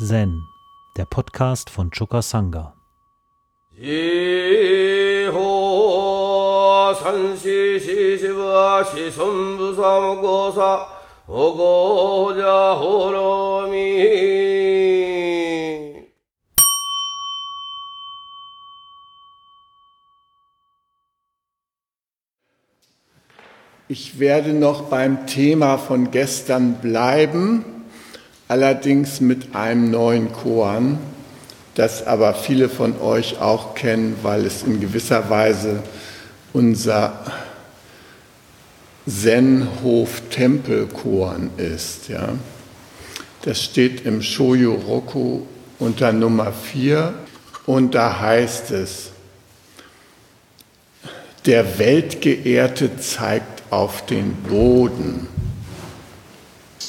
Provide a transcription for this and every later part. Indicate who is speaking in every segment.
Speaker 1: Zen, der Podcast von Choka Sangha.
Speaker 2: Ich werde noch beim Thema von gestern bleiben, allerdings mit einem neuen Koan, das aber viele von euch auch kennen, weil es in gewisser Weise unser Zen-Hof-Tempel-Koan ist. Ja. Das steht im Shoyu Roku unter Nummer 4 und da heißt es, der Weltgeehrte zeigt auf den Boden.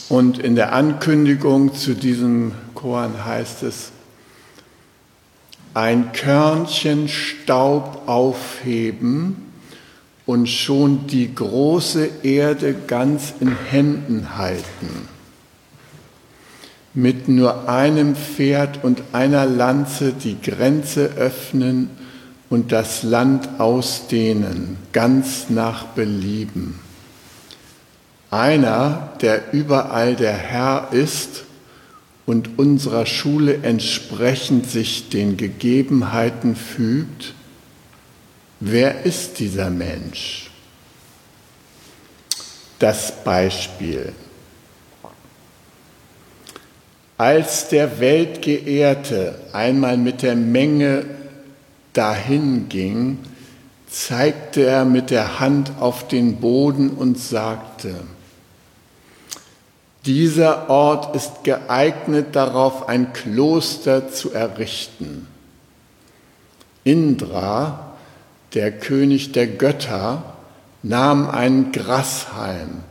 Speaker 2: Und in der Ankündigung zu diesem Koran heißt es, ein Körnchen Staub aufheben und schon die große Erde ganz in Händen halten. Mit nur einem Pferd und einer Lanze die Grenze öffnen und das Land ausdehnen, ganz nach Belieben. Einer, der überall der Herr ist und unserer Schule entsprechend sich den Gegebenheiten fügt, wer ist dieser Mensch? Das Beispiel. Als der Weltgeehrte einmal mit der Menge dahin ging, zeigte er mit der Hand auf den Boden und sagte, dieser Ort ist geeignet darauf, ein Kloster zu errichten. Indra, der König der Götter, nahm einen Grashalm,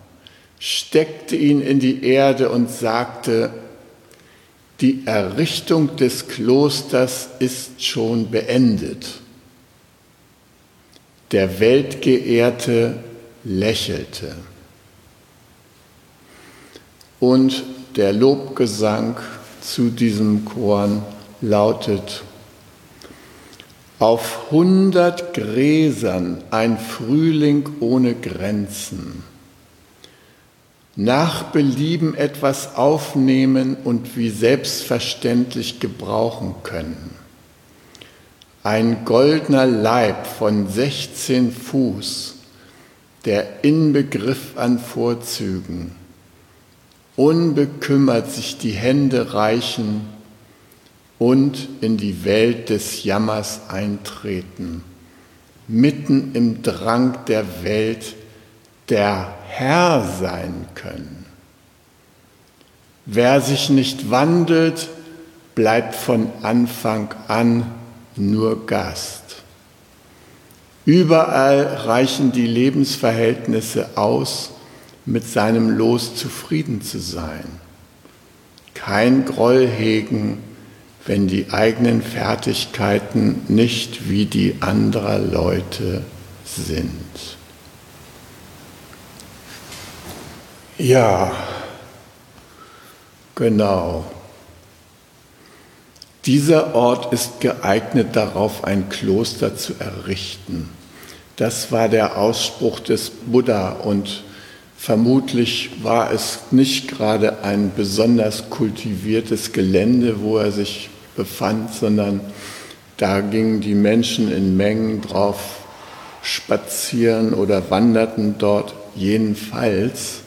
Speaker 2: steckte ihn in die Erde und sagte, die Errichtung des Klosters ist schon beendet. Der Weltgeehrte lächelte. Und der Lobgesang zu diesem Korn lautet, auf hundert Gräsern ein Frühling ohne Grenzen nach Belieben etwas aufnehmen und wie selbstverständlich gebrauchen können. Ein goldener Leib von 16 Fuß, der Inbegriff an Vorzügen, unbekümmert sich die Hände reichen und in die Welt des Jammers eintreten, mitten im Drang der Welt, der Herr sein können. Wer sich nicht wandelt, bleibt von Anfang an nur Gast. Überall reichen die Lebensverhältnisse aus, mit seinem Los zufrieden zu sein. Kein Groll hegen, wenn die eigenen Fertigkeiten nicht wie die anderer Leute sind. Ja, genau. Dieser Ort ist geeignet darauf, ein Kloster zu errichten. Das war der Ausspruch des Buddha und vermutlich war es nicht gerade ein besonders kultiviertes Gelände, wo er sich befand, sondern da gingen die Menschen in Mengen drauf spazieren oder wanderten dort jedenfalls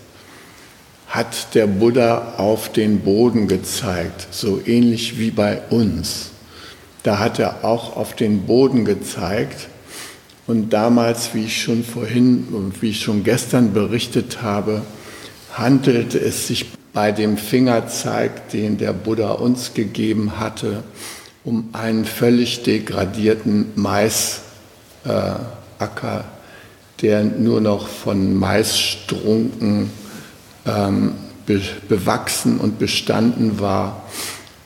Speaker 2: hat der Buddha auf den Boden gezeigt, so ähnlich wie bei uns. Da hat er auch auf den Boden gezeigt. Und damals, wie ich schon vorhin und wie ich schon gestern berichtet habe, handelte es sich bei dem Fingerzeig, den der Buddha uns gegeben hatte, um einen völlig degradierten Maisacker, der nur noch von Maisstrunken ähm, be bewachsen und bestanden war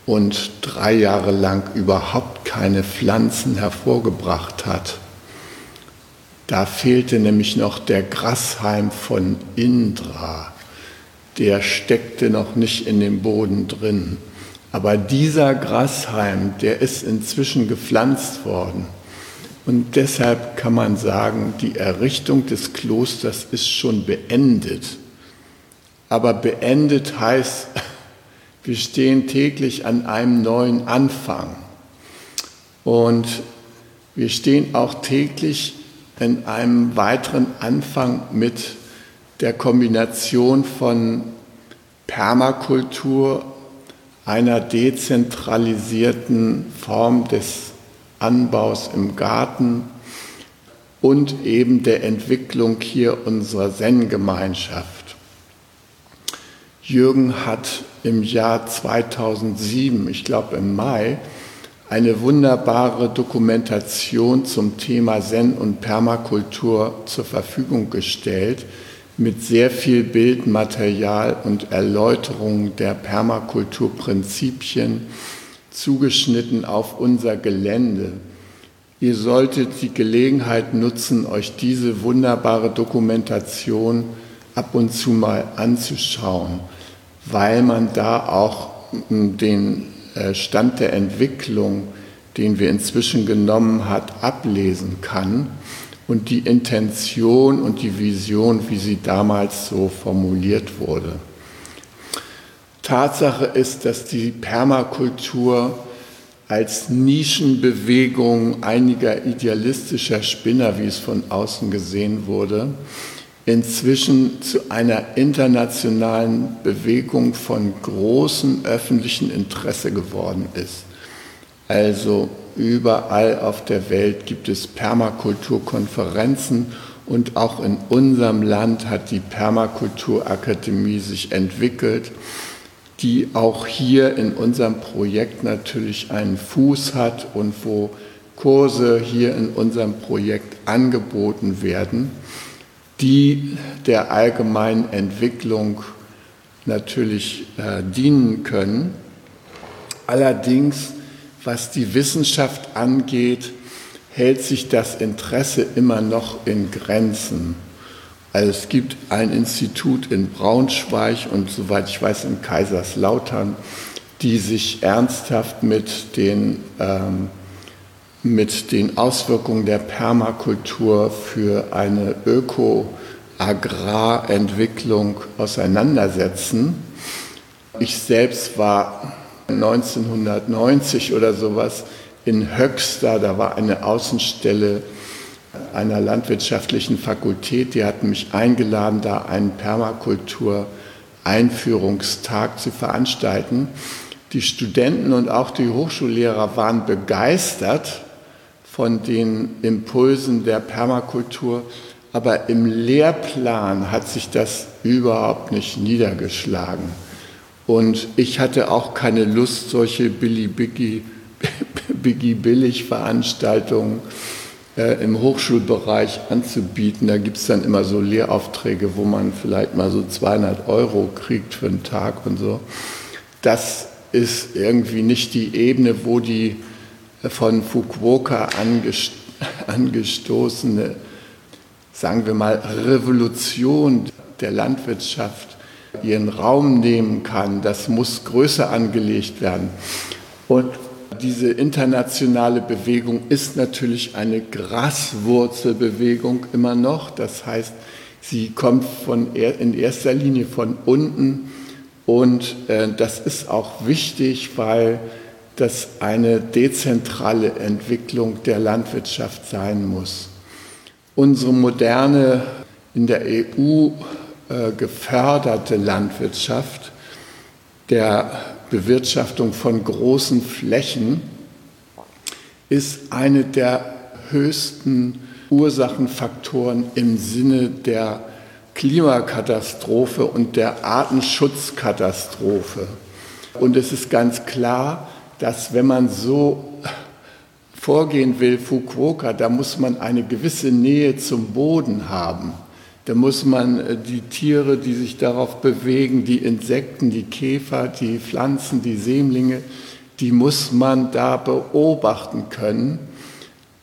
Speaker 2: und drei Jahre lang überhaupt keine Pflanzen hervorgebracht hat. Da fehlte nämlich noch der Grashalm von Indra. Der steckte noch nicht in dem Boden drin. Aber dieser Grashalm, der ist inzwischen gepflanzt worden. Und deshalb kann man sagen, die Errichtung des Klosters ist schon beendet. Aber beendet heißt, wir stehen täglich an einem neuen Anfang. Und wir stehen auch täglich in einem weiteren Anfang mit der Kombination von Permakultur, einer dezentralisierten Form des Anbaus im Garten und eben der Entwicklung hier unserer Zen-Gemeinschaft. Jürgen hat im Jahr 2007, ich glaube im Mai, eine wunderbare Dokumentation zum Thema Zen und Permakultur zur Verfügung gestellt mit sehr viel Bildmaterial und Erläuterung der Permakulturprinzipien zugeschnitten auf unser Gelände. Ihr solltet die Gelegenheit nutzen, euch diese wunderbare Dokumentation ab und zu mal anzuschauen, weil man da auch den äh, Stand der Entwicklung, den wir inzwischen genommen hat, ablesen kann und die Intention und die Vision, wie sie damals so formuliert wurde. Tatsache ist, dass die Permakultur als Nischenbewegung einiger idealistischer Spinner, wie es von außen gesehen wurde, inzwischen zu einer internationalen Bewegung von großem öffentlichen Interesse geworden ist. Also überall auf der Welt gibt es Permakulturkonferenzen und auch in unserem Land hat die Permakulturakademie sich entwickelt, die auch hier in unserem Projekt natürlich einen Fuß hat und wo Kurse hier in unserem Projekt angeboten werden die der allgemeinen Entwicklung natürlich äh, dienen können. Allerdings, was die Wissenschaft angeht, hält sich das Interesse immer noch in Grenzen. Also es gibt ein Institut in Braunschweig und soweit ich weiß in Kaiserslautern, die sich ernsthaft mit den ähm, mit den Auswirkungen der Permakultur für eine Öko-Agrarentwicklung auseinandersetzen. Ich selbst war 1990 oder sowas in Höxter, da war eine Außenstelle einer landwirtschaftlichen Fakultät, die hatten mich eingeladen, da einen Permakultur-Einführungstag zu veranstalten. Die Studenten und auch die Hochschullehrer waren begeistert von den Impulsen der Permakultur, aber im Lehrplan hat sich das überhaupt nicht niedergeschlagen. Und ich hatte auch keine Lust, solche Billy-Billig-Veranstaltungen äh, im Hochschulbereich anzubieten. Da gibt es dann immer so Lehraufträge, wo man vielleicht mal so 200 Euro kriegt für einen Tag und so. Das ist irgendwie nicht die Ebene, wo die von Fukuoka angestoßene, sagen wir mal, Revolution der Landwirtschaft ihren Raum nehmen kann. Das muss größer angelegt werden. Und diese internationale Bewegung ist natürlich eine Graswurzelbewegung immer noch. Das heißt, sie kommt von, in erster Linie von unten und äh, das ist auch wichtig, weil das eine dezentrale Entwicklung der Landwirtschaft sein muss. Unsere moderne, in der EU äh, geförderte Landwirtschaft der Bewirtschaftung von großen Flächen ist eine der höchsten Ursachenfaktoren im Sinne der Klimakatastrophe und der Artenschutzkatastrophe. Und es ist ganz klar, dass wenn man so vorgehen will, Fukuoka, da muss man eine gewisse Nähe zum Boden haben. Da muss man äh, die Tiere, die sich darauf bewegen, die Insekten, die Käfer, die Pflanzen, die Sämlinge, die muss man da beobachten können.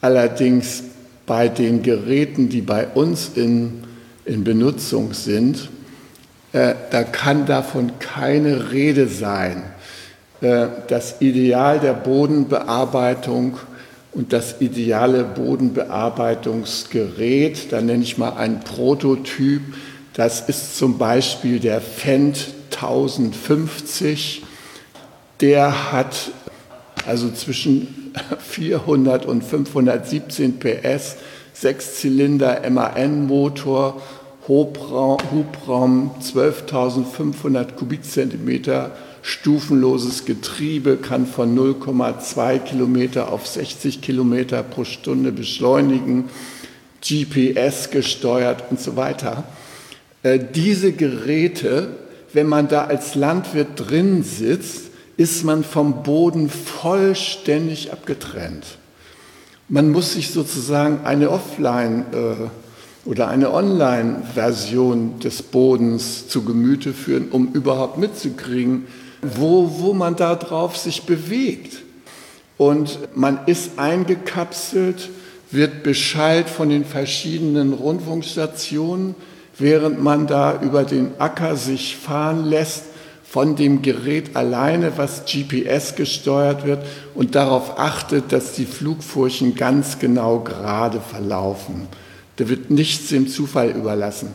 Speaker 2: Allerdings bei den Geräten, die bei uns in, in Benutzung sind, äh, da kann davon keine Rede sein. Äh, das Ideal der Bodenbearbeitung und das ideale Bodenbearbeitungsgerät, da nenne ich mal einen Prototyp, das ist zum Beispiel der Fendt 1050. Der hat also zwischen 400 und 517 PS, Sechszylinder MAN-Motor, Hubraum 12.500 Kubikzentimeter, stufenloses Getriebe, kann von 0,2 Kilometer auf 60 Kilometer pro Stunde beschleunigen, GPS gesteuert und so weiter. Äh, diese Geräte, wenn man da als Landwirt drin sitzt, ist man vom Boden vollständig abgetrennt. Man muss sich sozusagen eine Offline- äh, oder eine Online-Version des Bodens zu Gemüte führen, um überhaupt mitzukriegen, wo, wo man da drauf sich bewegt. Und man ist eingekapselt, wird Bescheid von den verschiedenen Rundfunkstationen, während man da über den Acker sich fahren lässt von dem Gerät alleine, was GPS gesteuert wird und darauf achtet, dass die Flugfurchen ganz genau gerade verlaufen. Da wird nichts dem Zufall überlassen.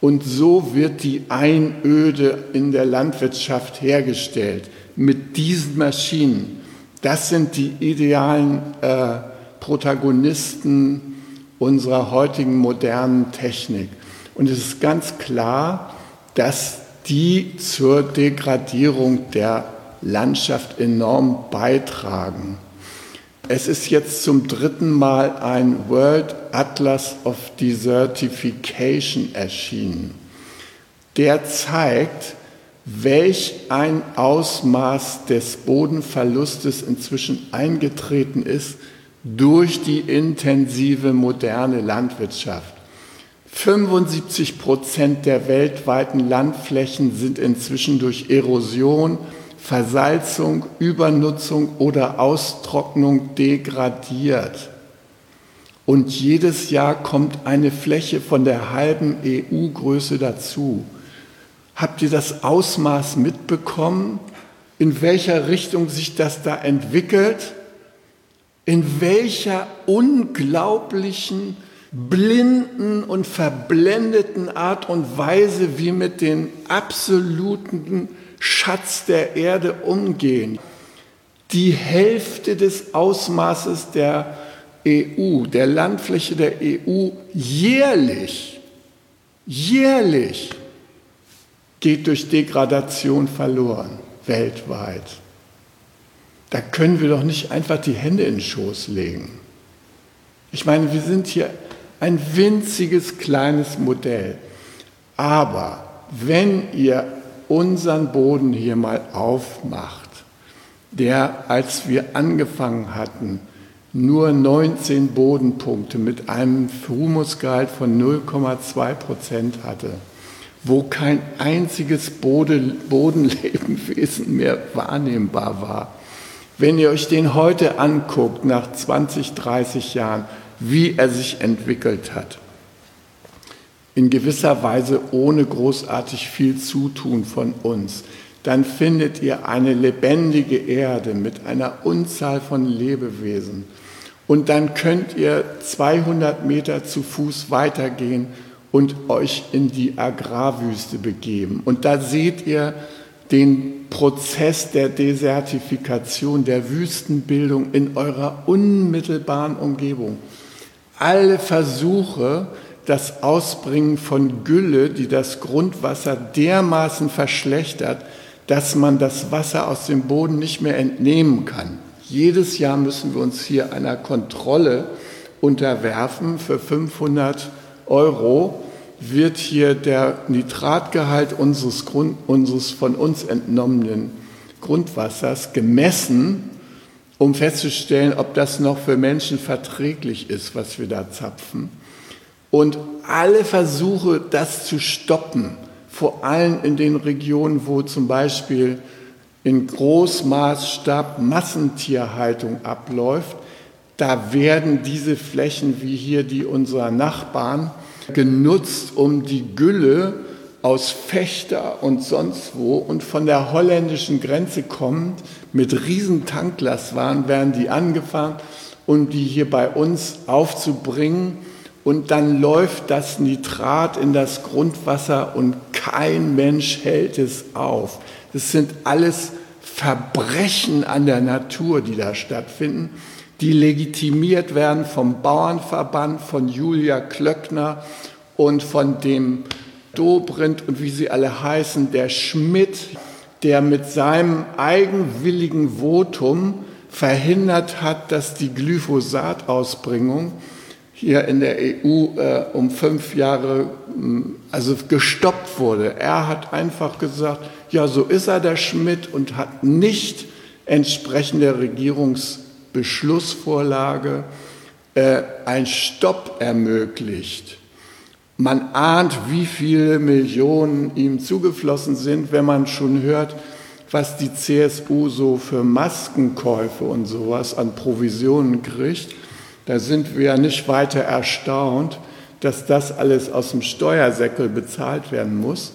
Speaker 2: Und so wird die Einöde in der Landwirtschaft hergestellt mit diesen Maschinen. Das sind die idealen äh, Protagonisten unserer heutigen modernen Technik. Und es ist ganz klar, dass die zur Degradierung der Landschaft enorm beitragen. Es ist jetzt zum dritten Mal ein World Atlas of Desertification erschienen. Der zeigt, welch ein Ausmaß des Bodenverlustes inzwischen eingetreten ist durch die intensive moderne Landwirtschaft. 75 Prozent der weltweiten Landflächen sind inzwischen durch Erosion, Versalzung, Übernutzung oder Austrocknung degradiert. Und jedes Jahr kommt eine Fläche von der halben EU-Größe dazu. Habt ihr das Ausmaß mitbekommen, in welcher Richtung sich das da entwickelt? In welcher unglaublichen blinden und verblendeten Art und Weise wir mit dem absoluten Schatz der Erde umgehen. Die Hälfte des Ausmaßes der EU, der Landfläche der EU jährlich, jährlich geht durch Degradation verloren, weltweit. Da können wir doch nicht einfach die Hände in den Schoß legen. Ich meine, wir sind hier ein winziges kleines Modell. Aber wenn ihr unseren Boden hier mal aufmacht, der, als wir angefangen hatten, nur 19 Bodenpunkte mit einem Humusgehalt von 0,2 Prozent hatte, wo kein einziges Bodenlebenwesen mehr wahrnehmbar war. Wenn ihr euch den heute anguckt, nach 20, 30 Jahren, wie er sich entwickelt hat. In gewisser Weise ohne großartig viel Zutun von uns. Dann findet ihr eine lebendige Erde mit einer Unzahl von Lebewesen. Und dann könnt ihr 200 Meter zu Fuß weitergehen und euch in die Agrarwüste begeben. Und da seht ihr den Prozess der Desertifikation, der Wüstenbildung in eurer unmittelbaren Umgebung alle Versuche, das Ausbringen von Gülle, die das Grundwasser dermaßen verschlechtert, dass man das Wasser aus dem Boden nicht mehr entnehmen kann. Jedes Jahr müssen wir uns hier einer Kontrolle unterwerfen. Für 500 Euro wird hier der Nitratgehalt unseres, Grund, unseres von uns entnommenen Grundwassers gemessen um festzustellen, ob das noch für Menschen verträglich ist, was wir da zapfen. Und alle Versuche, das zu stoppen, vor allem in den Regionen, wo zum Beispiel in Großmaßstab Massentierhaltung abläuft, da werden diese Flächen wie hier die unserer Nachbarn genutzt, um die Gülle aus Fechter und sonst wo und von der holländischen Grenze kommend mit riesen Tanklastwagen werden die angefahren, um die hier bei uns aufzubringen. Und dann läuft das Nitrat in das Grundwasser und kein Mensch hält es auf. Das sind alles Verbrechen an der Natur, die da stattfinden, die legitimiert werden vom Bauernverband, von Julia Klöckner und von dem Dobrindt und wie sie alle heißen, der Schmidt, der mit seinem eigenwilligen Votum verhindert hat, dass die Glyphosatausbringung hier in der EU äh, um fünf Jahre hm, also gestoppt wurde. Er hat einfach gesagt, ja, so ist er der Schmidt und hat nicht entsprechend der Regierungsbeschlussvorlage äh, ein Stopp ermöglicht. Man ahnt, wie viele Millionen ihm zugeflossen sind, wenn man schon hört, was die CSU so für Maskenkäufe und sowas an Provisionen kriegt. Da sind wir nicht weiter erstaunt, dass das alles aus dem Steuersäckel bezahlt werden muss.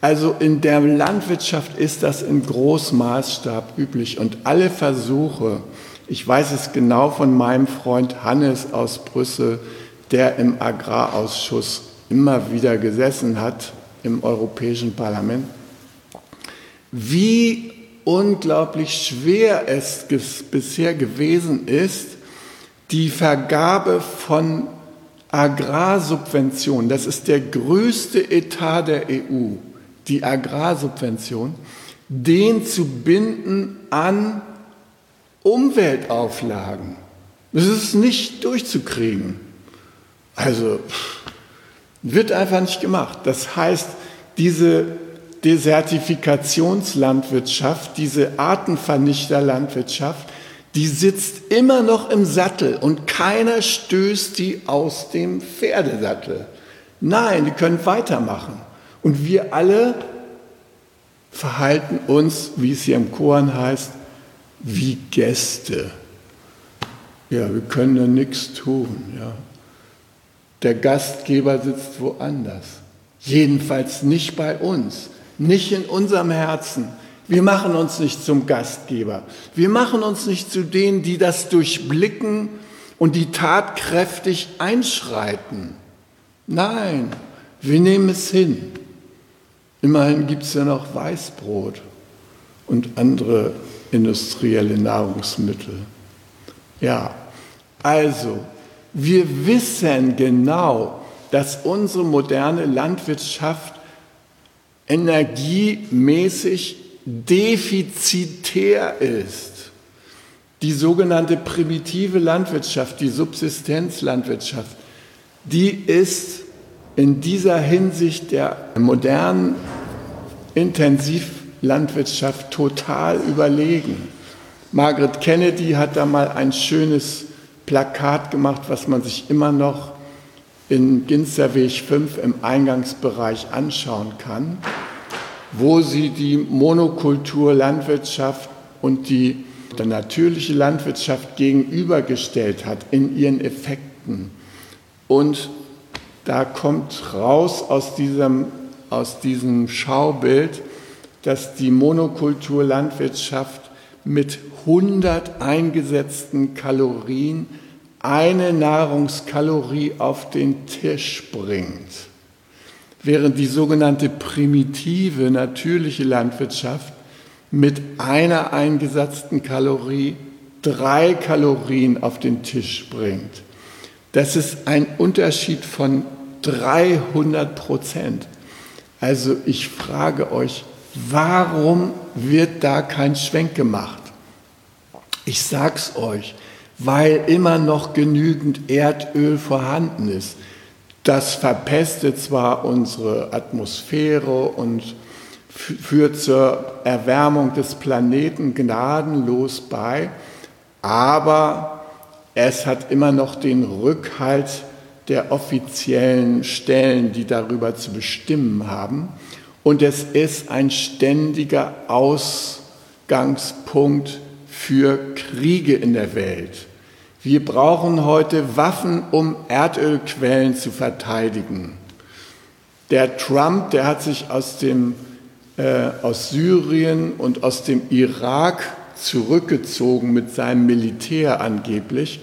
Speaker 2: Also in der Landwirtschaft ist das in Großmaßstab üblich und alle Versuche, ich weiß es genau von meinem Freund Hannes aus Brüssel, der im Agrarausschuss immer wieder gesessen hat im Europäischen Parlament, wie unglaublich schwer es bisher gewesen ist, die Vergabe von Agrarsubventionen, das ist der größte Etat der EU, die Agrarsubvention, den zu binden an Umweltauflagen. Das ist nicht durchzukriegen. Also, wird einfach nicht gemacht. Das heißt, diese Desertifikationslandwirtschaft, diese Artenvernichterlandwirtschaft, die sitzt immer noch im Sattel und keiner stößt die aus dem Pferdesattel. Nein, die können weitermachen. Und wir alle verhalten uns, wie es hier im Koran heißt, wie Gäste. Ja, wir können da nichts tun. Ja. Der Gastgeber sitzt woanders. Jedenfalls nicht bei uns, nicht in unserem Herzen. Wir machen uns nicht zum Gastgeber. Wir machen uns nicht zu denen, die das durchblicken und die tatkräftig einschreiten. Nein, wir nehmen es hin. Immerhin gibt es ja noch Weißbrot und andere industrielle Nahrungsmittel. Ja, also wir wissen genau, dass unsere moderne Landwirtschaft energiemäßig defizitär ist. Die sogenannte primitive Landwirtschaft, die Subsistenzlandwirtschaft, die ist in dieser Hinsicht der modernen Intensivlandwirtschaft total überlegen. Margaret Kennedy hat da mal ein schönes Plakat gemacht, was man sich immer noch in Ginsterweg 5 im Eingangsbereich anschauen kann, wo sie die Monokultur Landwirtschaft und die, die natürliche Landwirtschaft gegenübergestellt hat in ihren Effekten. Und da kommt raus aus diesem, aus diesem Schaubild, dass die Monokultur Landwirtschaft mit 100 eingesetzten Kalorien eine Nahrungskalorie auf den Tisch bringt, während die sogenannte primitive, natürliche Landwirtschaft mit einer eingesetzten Kalorie drei Kalorien auf den Tisch bringt. Das ist ein Unterschied von 300 Prozent. Also ich frage euch, warum wird da kein Schwenk gemacht? Ich sag's euch, weil immer noch genügend Erdöl vorhanden ist. Das verpestet zwar unsere Atmosphäre und führt zur Erwärmung des Planeten gnadenlos bei, aber es hat immer noch den Rückhalt der offiziellen Stellen, die darüber zu bestimmen haben. Und es ist ein ständiger Ausgangspunkt für Kriege in der Welt. Wir brauchen heute Waffen, um Erdölquellen zu verteidigen. Der Trump, der hat sich aus, dem, äh, aus Syrien und aus dem Irak zurückgezogen mit seinem Militär angeblich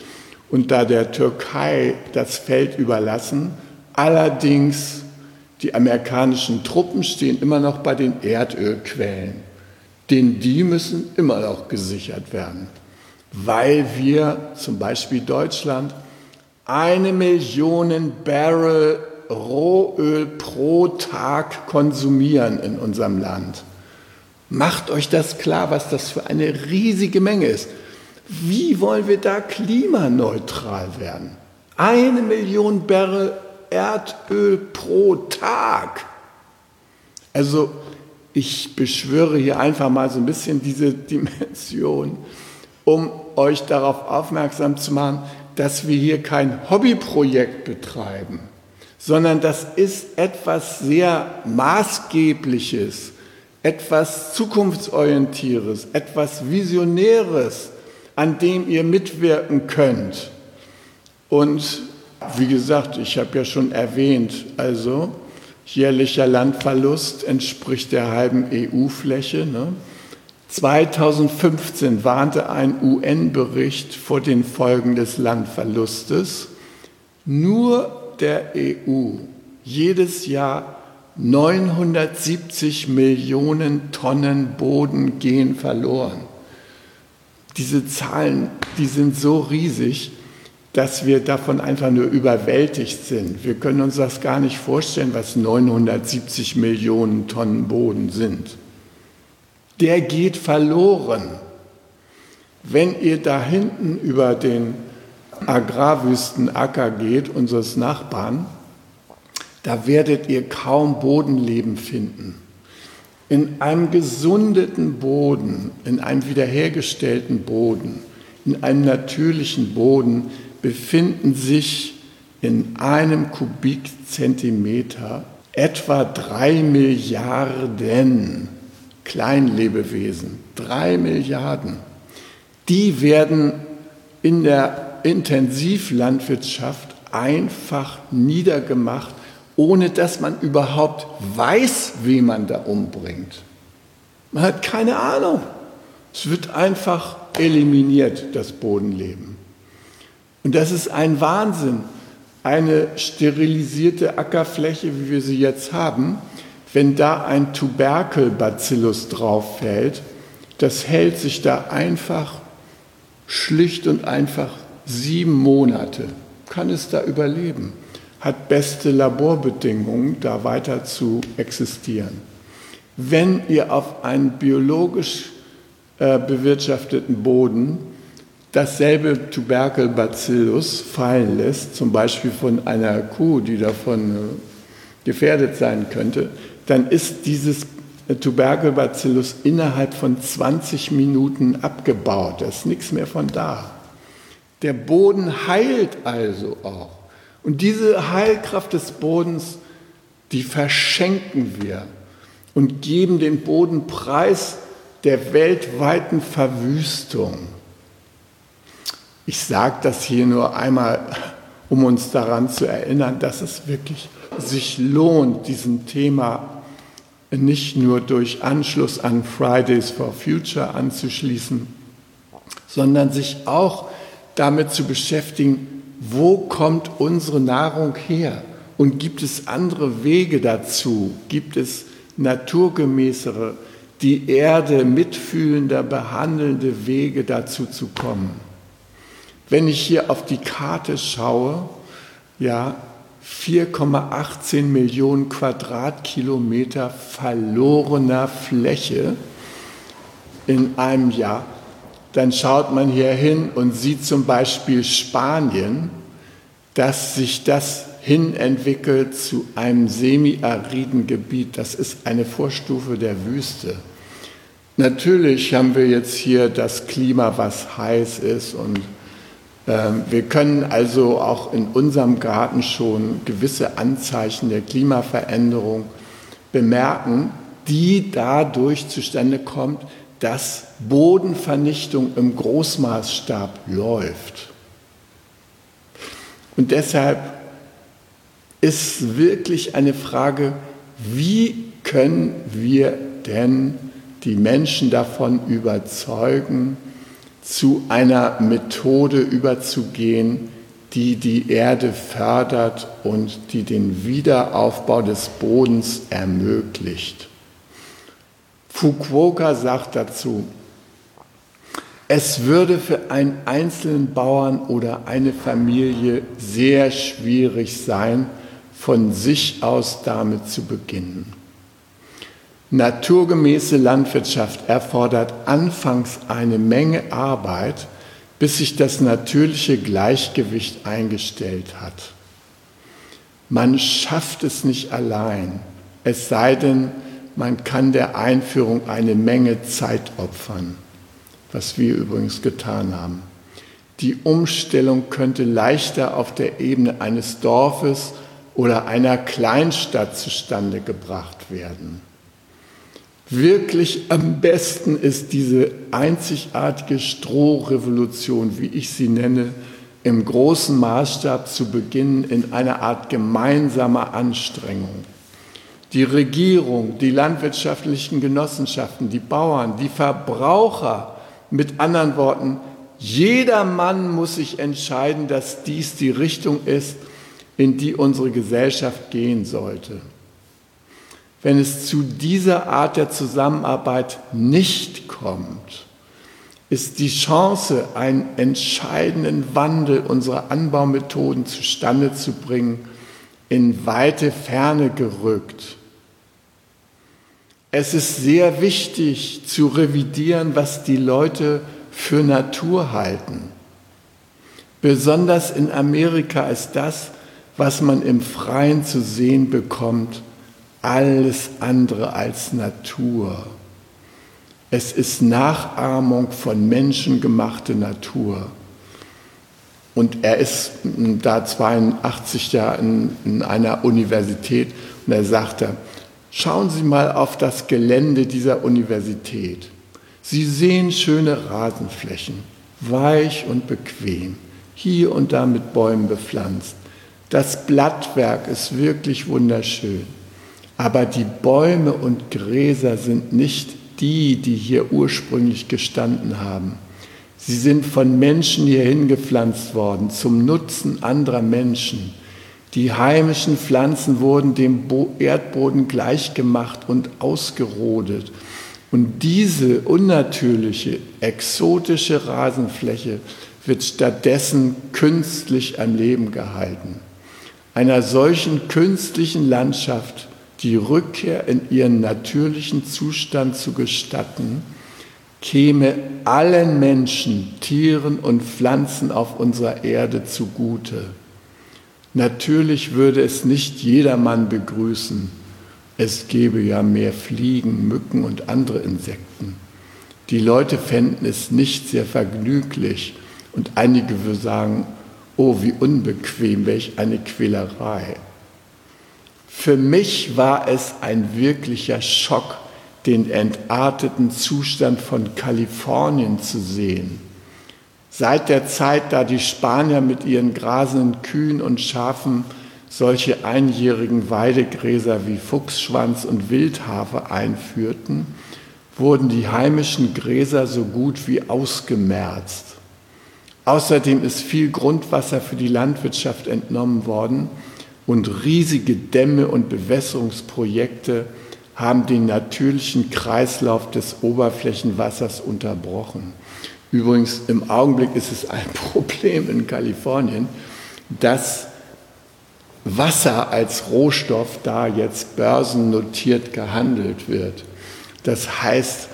Speaker 2: und da der Türkei das Feld überlassen. Allerdings die amerikanischen Truppen stehen immer noch bei den Erdölquellen, denn die müssen immer noch gesichert werden, weil wir zum Beispiel Deutschland eine Million Barrel Rohöl pro Tag konsumieren in unserem Land. Macht euch das klar, was das für eine riesige Menge ist. Wie wollen wir da klimaneutral werden? Eine Million Barrel Erdöl pro Tag. Also ich beschwöre hier einfach mal so ein bisschen diese Dimension, um euch darauf aufmerksam zu machen, dass wir hier kein Hobbyprojekt betreiben, sondern das ist etwas sehr Maßgebliches, etwas Zukunftsorientiertes, etwas Visionäres, an dem ihr mitwirken könnt. Und wie gesagt, ich habe ja schon erwähnt, also jährlicher Landverlust entspricht der halben EU-Fläche. Ne? 2015 warnte ein UN-Bericht vor den Folgen des Landverlustes. Nur der EU jedes Jahr 970 Millionen Tonnen Boden gehen verloren. Diese Zahlen, die sind so riesig, dass wir davon einfach nur überwältigt sind. Wir können uns das gar nicht vorstellen, was 970 Millionen Tonnen Boden sind. Der geht verloren. Wenn ihr da hinten über den Agrarwüstenacker geht, unseres Nachbarn, da werdet ihr kaum Bodenleben finden. In einem gesundeten Boden, in einem wiederhergestellten Boden, in einem natürlichen Boden befinden sich in einem Kubikzentimeter etwa drei Milliarden Kleinlebewesen. Drei Milliarden. Die werden in der Intensivlandwirtschaft einfach niedergemacht ohne dass man überhaupt weiß, wie man da umbringt. Man hat keine Ahnung. Es wird einfach eliminiert, das Bodenleben. Und das ist ein Wahnsinn. Eine sterilisierte Ackerfläche, wie wir sie jetzt haben, wenn da ein Tuberkelbacillus drauf fällt, das hält sich da einfach schlicht und einfach sieben Monate, kann es da überleben hat beste Laborbedingungen, da weiter zu existieren. Wenn ihr auf einen biologisch äh, bewirtschafteten Boden dasselbe Tuberkelbacillus fallen lässt, zum Beispiel von einer Kuh, die davon äh, gefährdet sein könnte, dann ist dieses Tuberkelbacillus innerhalb von 20 Minuten abgebaut. Da ist nichts mehr von da. Der Boden heilt also auch. Und diese Heilkraft des Bodens, die verschenken wir und geben den Boden preis der weltweiten Verwüstung. Ich sage das hier nur einmal, um uns daran zu erinnern, dass es wirklich sich lohnt, diesem Thema nicht nur durch Anschluss an Fridays for Future anzuschließen, sondern sich auch damit zu beschäftigen, wo kommt unsere Nahrung her? Und gibt es andere Wege dazu? Gibt es naturgemäßere, die Erde mitfühlender, behandelnde Wege dazu zu kommen? Wenn ich hier auf die Karte schaue, ja, 4,18 Millionen Quadratkilometer verlorener Fläche in einem Jahr dann schaut man hier hin und sieht zum Beispiel Spanien, dass sich das hin entwickelt zu einem semi-ariden Gebiet. Das ist eine Vorstufe der Wüste. Natürlich haben wir jetzt hier das Klima, was heiß ist und wir können also auch in unserem Garten schon gewisse Anzeichen der Klimaveränderung bemerken, die dadurch zustande kommt, dass Bodenvernichtung im Großmaßstab läuft. Und deshalb ist wirklich eine Frage, wie können wir denn die Menschen davon überzeugen, zu einer Methode überzugehen, die die Erde fördert und die den Wiederaufbau des Bodens ermöglicht. Fukuoka sagt dazu, es würde für einen einzelnen Bauern oder eine Familie sehr schwierig sein, von sich aus damit zu beginnen. Naturgemäße Landwirtschaft erfordert anfangs eine Menge Arbeit, bis sich das natürliche Gleichgewicht eingestellt hat. Man schafft es nicht allein, es sei denn, man kann der Einführung eine Menge Zeit opfern, was wir übrigens getan haben. Die Umstellung könnte leichter auf der Ebene eines Dorfes oder einer Kleinstadt zustande gebracht werden. Wirklich am besten ist diese einzigartige Strohrevolution, wie ich sie nenne, im großen Maßstab zu beginnen in einer Art gemeinsamer Anstrengung. Die Regierung, die landwirtschaftlichen Genossenschaften, die Bauern, die Verbraucher, mit anderen Worten, jeder Mann muss sich entscheiden, dass dies die Richtung ist, in die unsere Gesellschaft gehen sollte. Wenn es zu dieser Art der Zusammenarbeit nicht kommt, ist die Chance, einen entscheidenden Wandel unserer Anbaumethoden zustande zu bringen, in weite Ferne gerückt. Es ist sehr wichtig zu revidieren, was die Leute für Natur halten. Besonders in Amerika ist das, was man im Freien zu sehen bekommt, alles andere als Natur. Es ist Nachahmung von menschengemachter Natur. Und er ist da 82 Jahre in, in einer Universität und er sagte, schauen Sie mal auf das Gelände dieser Universität. Sie sehen schöne Rasenflächen, weich und bequem, hier und da mit Bäumen bepflanzt. Das Blattwerk ist wirklich wunderschön. Aber die Bäume und Gräser sind nicht die, die hier ursprünglich gestanden haben. Sie sind von Menschen hierhin gepflanzt worden zum Nutzen anderer Menschen. Die heimischen Pflanzen wurden dem Erdboden gleichgemacht und ausgerodet. Und diese unnatürliche, exotische Rasenfläche wird stattdessen künstlich am Leben gehalten. Einer solchen künstlichen Landschaft die Rückkehr in ihren natürlichen Zustand zu gestatten, käme allen Menschen, Tieren und Pflanzen auf unserer Erde zugute. Natürlich würde es nicht jedermann begrüßen. Es gäbe ja mehr Fliegen, Mücken und andere Insekten. Die Leute fänden es nicht sehr vergnüglich und einige würden sagen, oh, wie unbequem, welch eine Quälerei. Für mich war es ein wirklicher Schock, den entarteten Zustand von Kalifornien zu sehen. Seit der Zeit, da die Spanier mit ihren grasenden Kühen und Schafen solche einjährigen Weidegräser wie Fuchsschwanz und Wildhafe einführten, wurden die heimischen Gräser so gut wie ausgemerzt. Außerdem ist viel Grundwasser für die Landwirtschaft entnommen worden und riesige Dämme und Bewässerungsprojekte haben den natürlichen Kreislauf des Oberflächenwassers unterbrochen. Übrigens, im Augenblick ist es ein Problem in Kalifornien, dass Wasser als Rohstoff da jetzt börsennotiert gehandelt wird. Das heißt,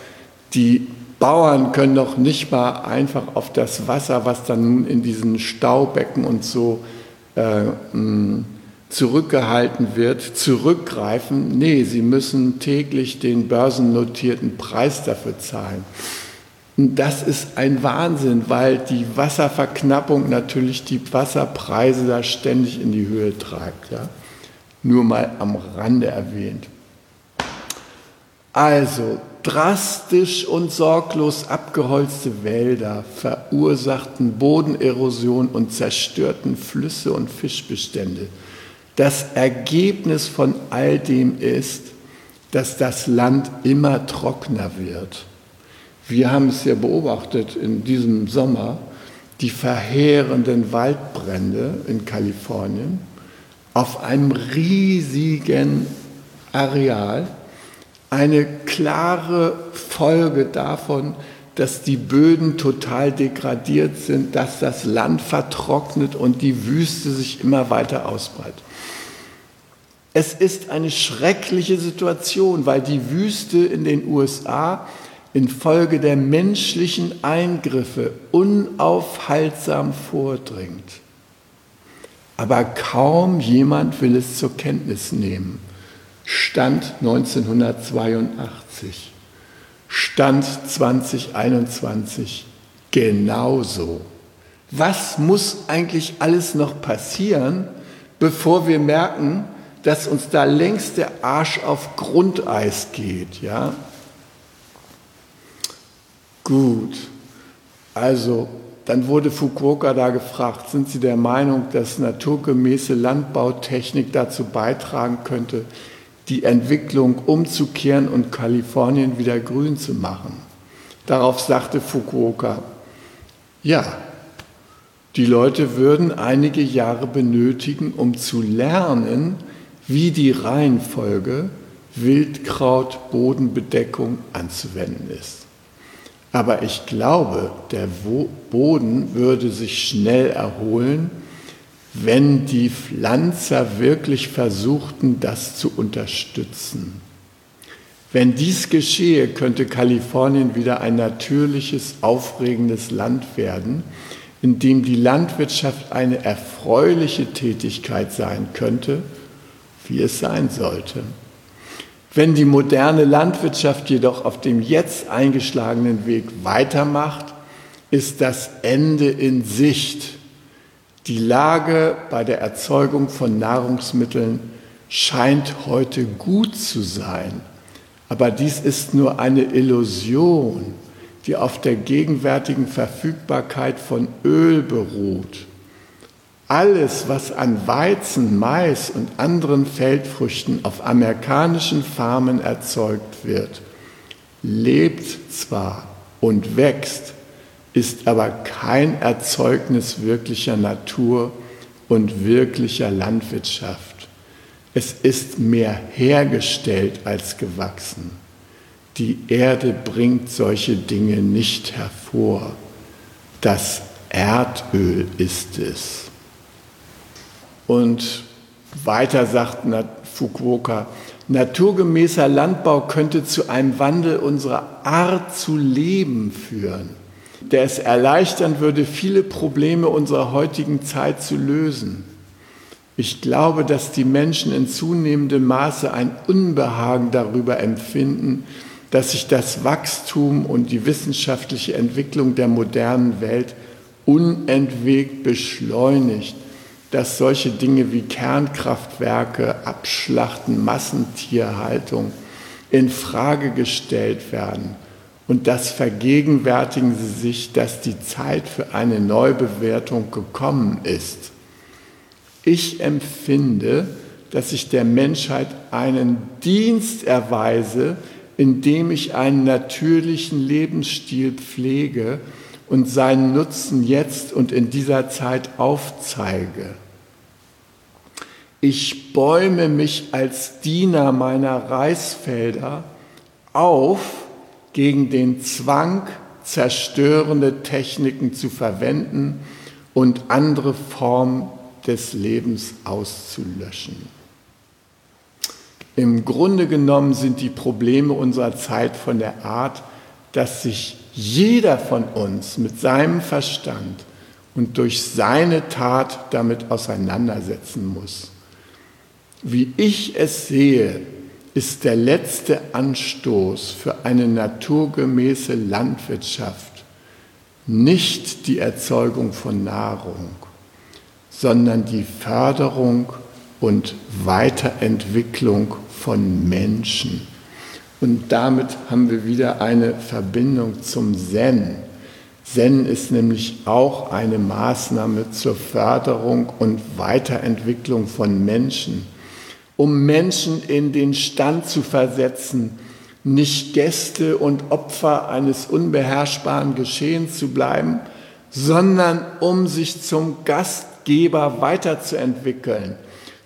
Speaker 2: die Bauern können doch nicht mal einfach auf das Wasser, was dann in diesen Staubecken und so äh, zurückgehalten wird, zurückgreifen. Nee, sie müssen täglich den börsennotierten Preis dafür zahlen. Und das ist ein Wahnsinn, weil die Wasserverknappung natürlich die Wasserpreise da ständig in die Höhe treibt. Ja? Nur mal am Rande erwähnt. Also, drastisch und sorglos abgeholzte Wälder verursachten Bodenerosion und zerstörten Flüsse und Fischbestände. Das Ergebnis von all dem ist, dass das Land immer trockener wird. Wir haben es ja beobachtet in diesem Sommer, die verheerenden Waldbrände in Kalifornien auf einem riesigen Areal. Eine klare Folge davon, dass die Böden total degradiert sind, dass das Land vertrocknet und die Wüste sich immer weiter ausbreitet. Es ist eine schreckliche Situation, weil die Wüste in den USA infolge der menschlichen Eingriffe unaufhaltsam vordringt. Aber kaum jemand will es zur Kenntnis nehmen. Stand 1982, Stand 2021 genauso. Was muss eigentlich alles noch passieren, bevor wir merken, dass uns da längst der Arsch auf Grundeis geht, ja? Gut, also dann wurde Fukuoka da gefragt, sind Sie der Meinung, dass naturgemäße Landbautechnik dazu beitragen könnte, die Entwicklung umzukehren und Kalifornien wieder grün zu machen? Darauf sagte Fukuoka, ja, die Leute würden einige Jahre benötigen, um zu lernen, wie die Reihenfolge Wildkraut-Bodenbedeckung anzuwenden ist. Aber ich glaube, der Boden würde sich schnell erholen, wenn die Pflanzer wirklich versuchten, das zu unterstützen. Wenn dies geschehe, könnte Kalifornien wieder ein natürliches, aufregendes Land werden, in dem die Landwirtschaft eine erfreuliche Tätigkeit sein könnte, wie es sein sollte. Wenn die moderne Landwirtschaft jedoch auf dem jetzt eingeschlagenen Weg weitermacht, ist das Ende in Sicht. Die Lage bei der Erzeugung von Nahrungsmitteln scheint heute gut zu sein, aber dies ist nur eine Illusion, die auf der gegenwärtigen Verfügbarkeit von Öl beruht. Alles, was an Weizen, Mais und anderen Feldfrüchten auf amerikanischen Farmen erzeugt wird, lebt zwar und wächst, ist aber kein Erzeugnis wirklicher Natur und wirklicher Landwirtschaft. Es ist mehr hergestellt als gewachsen. Die Erde bringt solche Dinge nicht hervor. Das Erdöl ist es. Und weiter sagt Fukuoka, naturgemäßer Landbau könnte zu einem Wandel unserer Art zu leben führen, der es erleichtern würde, viele Probleme unserer heutigen Zeit zu lösen. Ich glaube, dass die Menschen in zunehmendem Maße ein Unbehagen darüber empfinden, dass sich das Wachstum und die wissenschaftliche Entwicklung der modernen Welt unentwegt beschleunigt dass solche Dinge wie Kernkraftwerke, Abschlachten, Massentierhaltung in Frage gestellt werden. Und das vergegenwärtigen Sie sich, dass die Zeit für eine Neubewertung gekommen ist. Ich empfinde, dass ich der Menschheit einen Dienst erweise, indem ich einen natürlichen Lebensstil pflege und seinen Nutzen jetzt und in dieser Zeit aufzeige. Ich bäume mich als Diener meiner Reisfelder auf gegen den Zwang, zerstörende Techniken zu verwenden und andere Formen des Lebens auszulöschen. Im Grunde genommen sind die Probleme unserer Zeit von der Art, dass sich jeder von uns mit seinem Verstand und durch seine Tat damit auseinandersetzen muss. Wie ich es sehe, ist der letzte Anstoß für eine naturgemäße Landwirtschaft nicht die Erzeugung von Nahrung, sondern die Förderung und Weiterentwicklung von Menschen. Und damit haben wir wieder eine Verbindung zum Zen. Zen ist nämlich auch eine Maßnahme zur Förderung und Weiterentwicklung von Menschen, um Menschen in den Stand zu versetzen, nicht Gäste und Opfer eines unbeherrschbaren Geschehens zu bleiben, sondern um sich zum Gastgeber weiterzuentwickeln,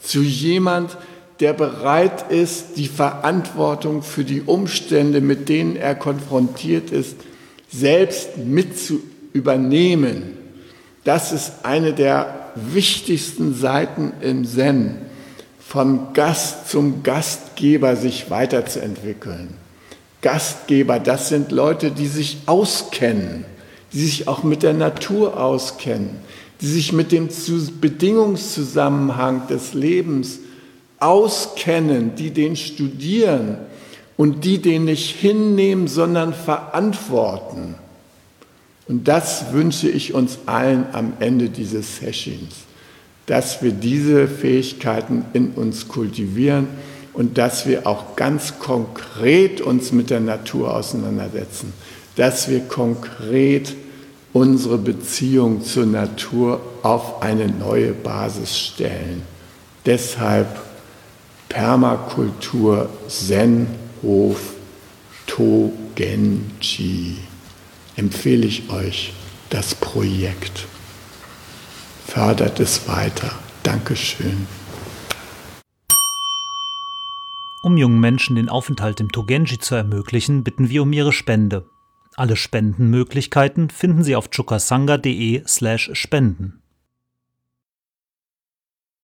Speaker 2: zu jemand, der bereit ist, die Verantwortung für die Umstände, mit denen er konfrontiert ist, selbst mit zu übernehmen. Das ist eine der wichtigsten Seiten im Zen, vom Gast zum Gastgeber sich weiterzuentwickeln. Gastgeber, das sind Leute, die sich auskennen, die sich auch mit der Natur auskennen, die sich mit dem Bedingungszusammenhang des Lebens auskennen, die den studieren und die den nicht hinnehmen, sondern verantworten. Und das wünsche ich uns allen am Ende dieses Sessions, dass wir diese Fähigkeiten in uns kultivieren und dass wir auch ganz konkret uns mit der Natur auseinandersetzen, dass wir konkret unsere Beziehung zur Natur auf eine neue Basis stellen. Deshalb Permakultur Zen Hof Togenji empfehle ich euch das Projekt. Fördert es weiter. Dankeschön.
Speaker 1: Um jungen Menschen den Aufenthalt im Togenji zu ermöglichen, bitten wir um ihre Spende. Alle Spendenmöglichkeiten finden Sie auf chukasanga.de slash spenden.